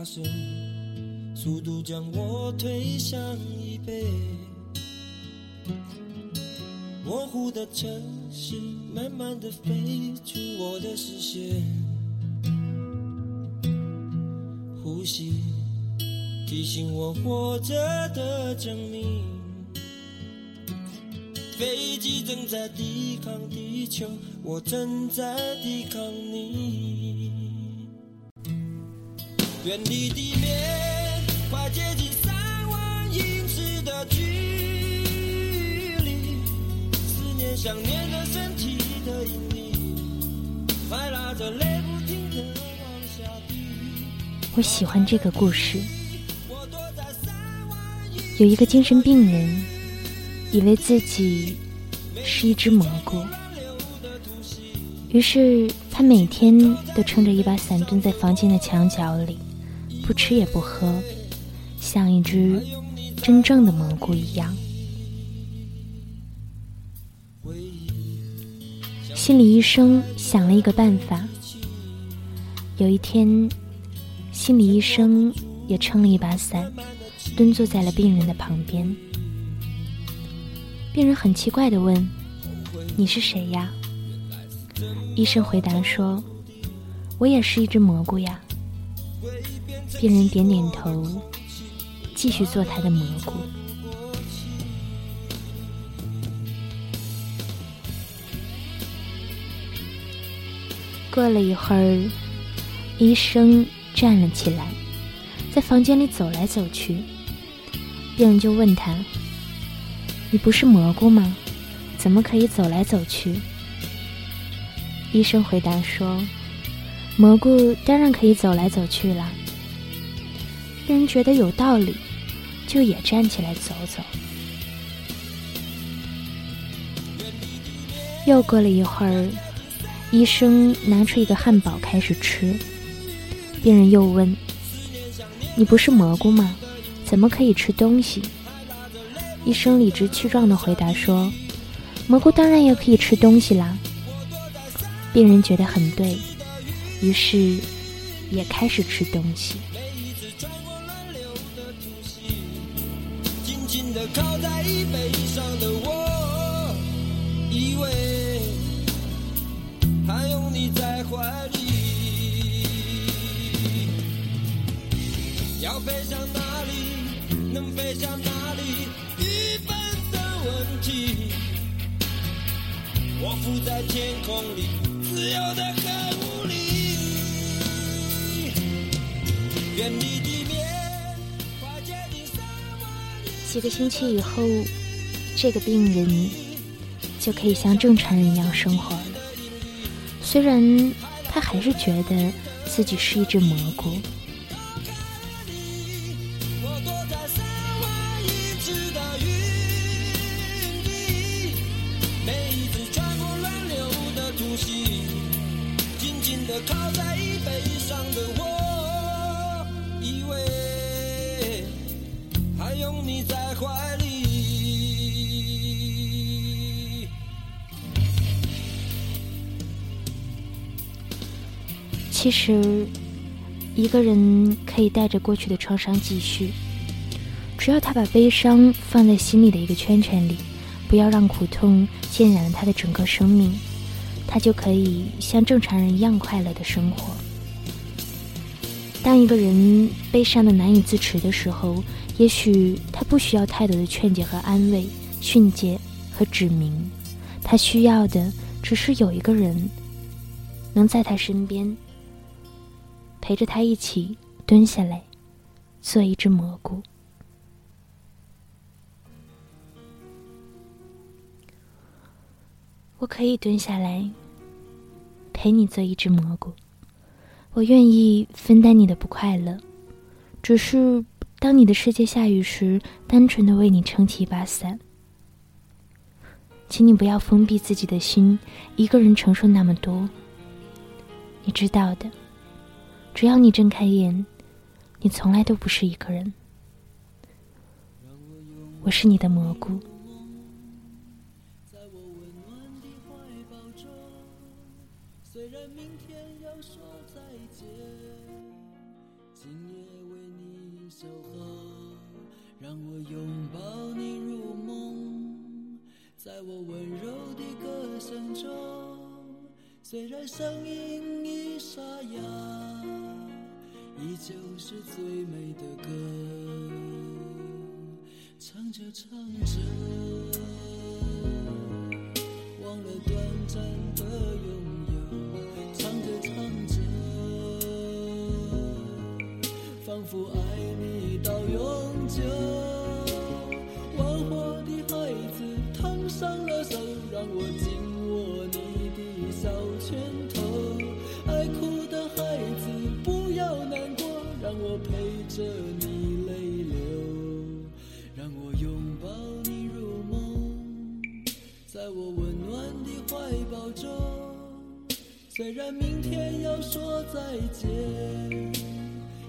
发生，速度将我推向椅背。模糊的城市，慢慢的飞出我的视线。呼吸，提醒我活着的证明。飞机正在抵抗地球，我正在抵抗你。远离地面，快接近三万英尺的距离。思念想念的身体的引力，快拉着泪不停的往下滴。我喜欢这个故事。有一个精神病人，以为自己是一只蘑菇，于是他每天都撑着一把伞蹲在房间的墙角里。不吃也不喝，像一只真正的蘑菇一样。心理医生想了一个办法。有一天，心理医生也撑了一把伞，蹲坐在了病人的旁边。病人很奇怪的问：“你是谁呀？”医生回答说：“我也是一只蘑菇呀。”病人点点头，继续做他的蘑菇。过了一会儿，医生站了起来，在房间里走来走去。病人就问他：“你不是蘑菇吗？怎么可以走来走去？”医生回答说：“蘑菇当然可以走来走去了。”病人觉得有道理，就也站起来走走。又过了一会儿，医生拿出一个汉堡开始吃。病人又问：“你不是蘑菇吗？怎么可以吃东西？”医生理直气壮的回答说：“蘑菇当然也可以吃东西啦。”病人觉得很对，于是也开始吃东西。靠在椅背上的我，以为还拥你在怀里。要飞向哪里？能飞向哪里？一本的问题。我浮在天空里，自由的很无力。几个星期以后，这个病人就可以像正常人一样生活了。虽然他还是觉得自己是一只蘑菇。你在怀里其实，一个人可以带着过去的创伤继续，只要他把悲伤放在心里的一个圈圈里，不要让苦痛浸染了他的整个生命，他就可以像正常人一样快乐的生活。当一个人悲伤的难以自持的时候，也许他不需要太多的劝解和安慰、训诫和指明，他需要的只是有一个人能在他身边。陪着他一起蹲下来，做一只蘑菇。我可以蹲下来，陪你做一只蘑菇。我愿意分担你的不快乐，只是当你的世界下雨时，单纯的为你撑起一把伞。请你不要封闭自己的心，一个人承受那么多。你知道的。只要你睁开眼，你从来都不是一个人。我是你的蘑菇。今夜为守候，让我拥抱你入梦，在我温柔的歌声中，虽然声音已沙哑，依旧是最美的歌，唱着唱着，忘了短暂的拥有，唱着唱着。仿佛爱虽然明天要说再见。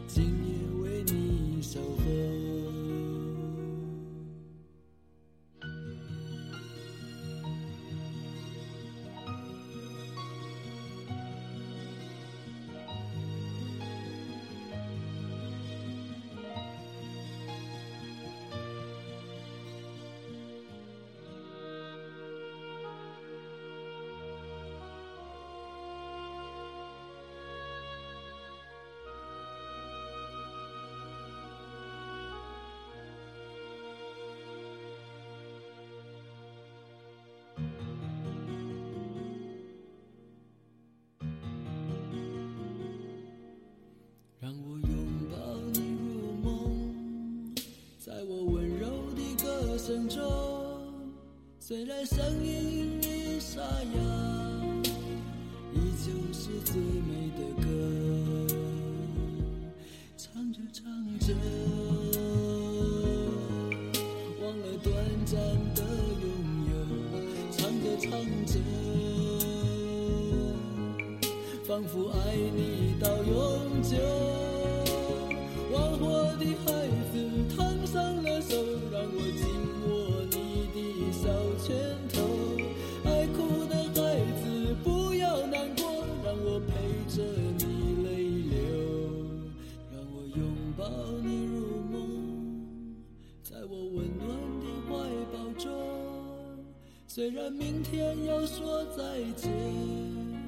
今夜为你守声中，虽然声音已沙哑，依旧是最美的歌。唱着唱着，忘了短暂的拥有，唱着唱着。仿佛爱你到永久，虽然明天要说再见。